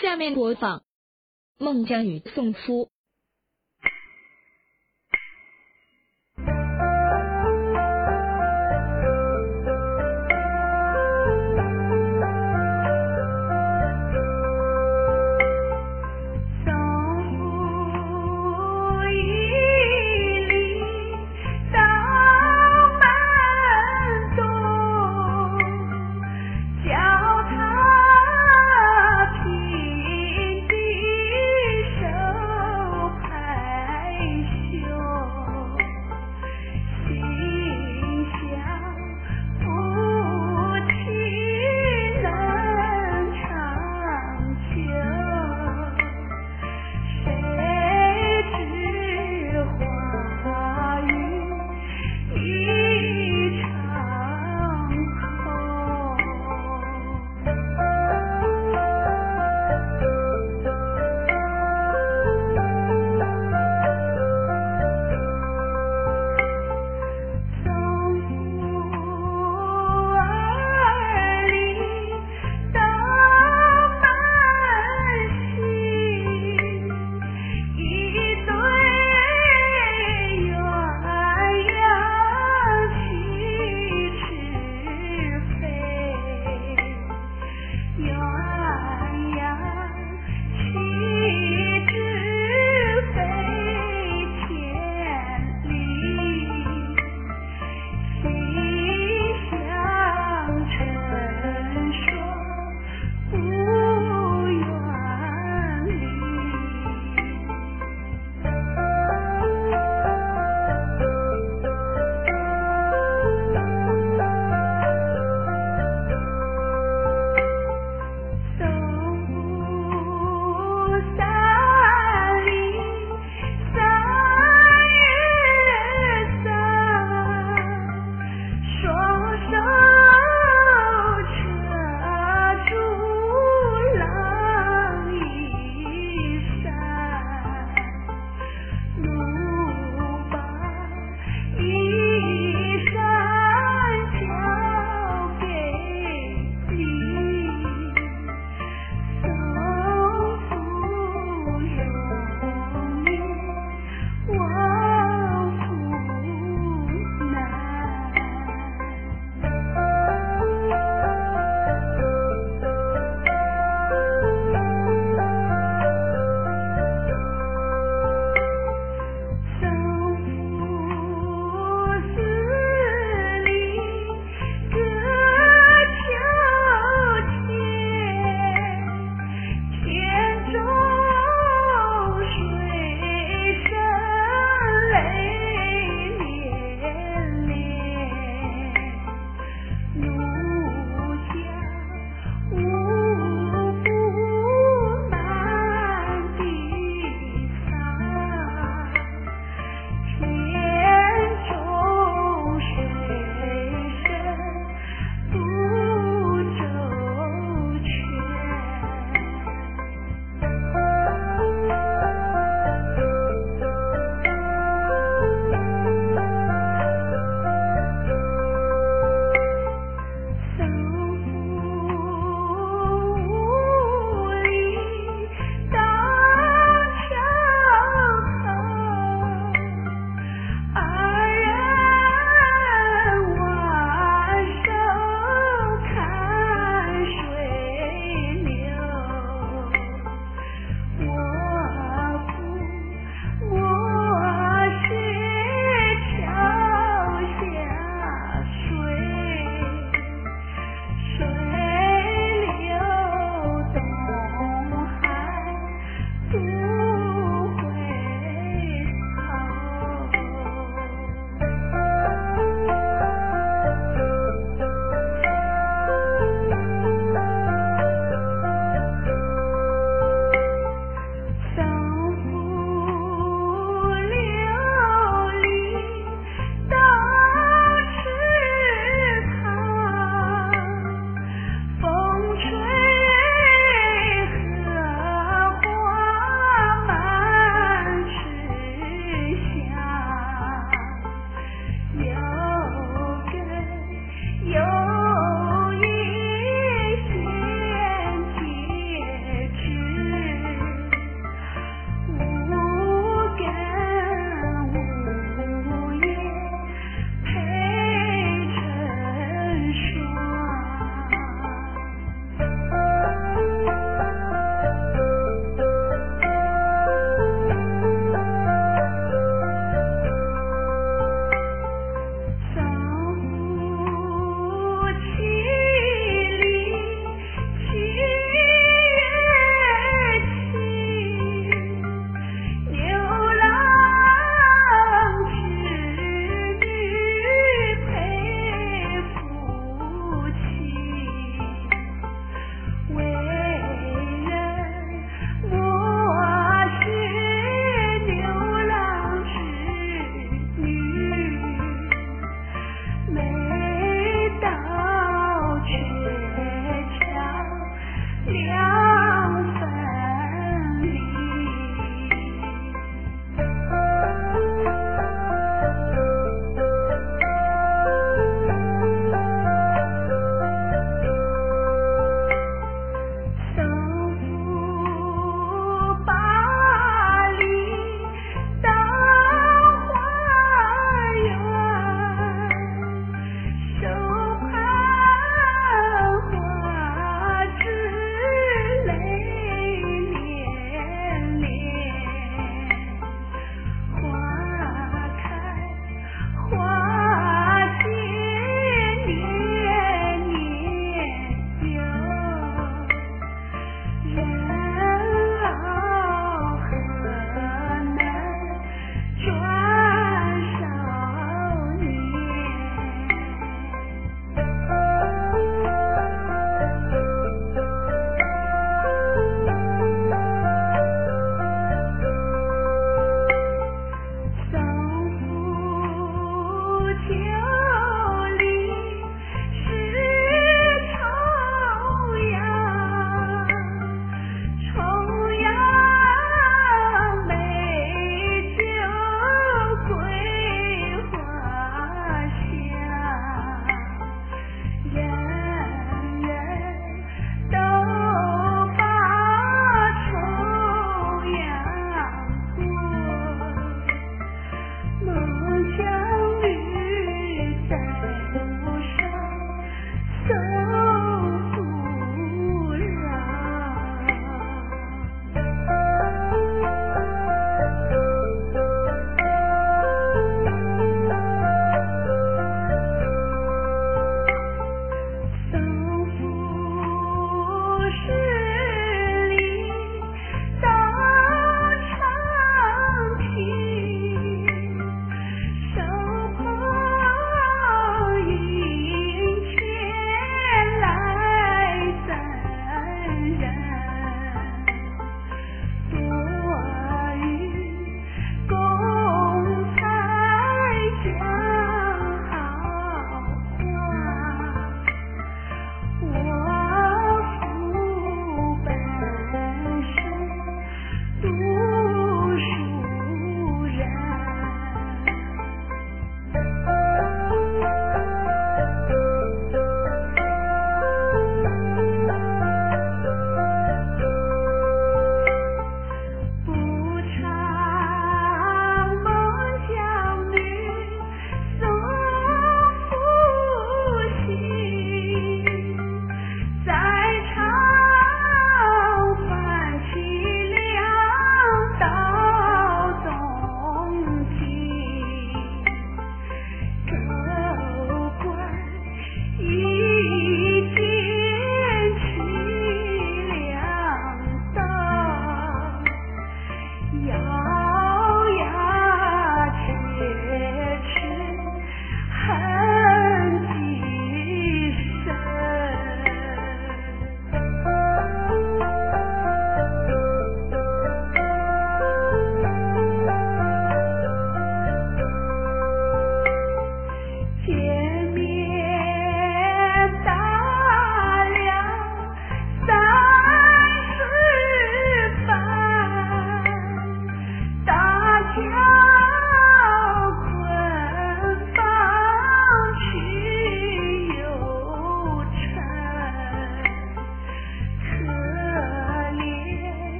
下面播放孟姜女送夫。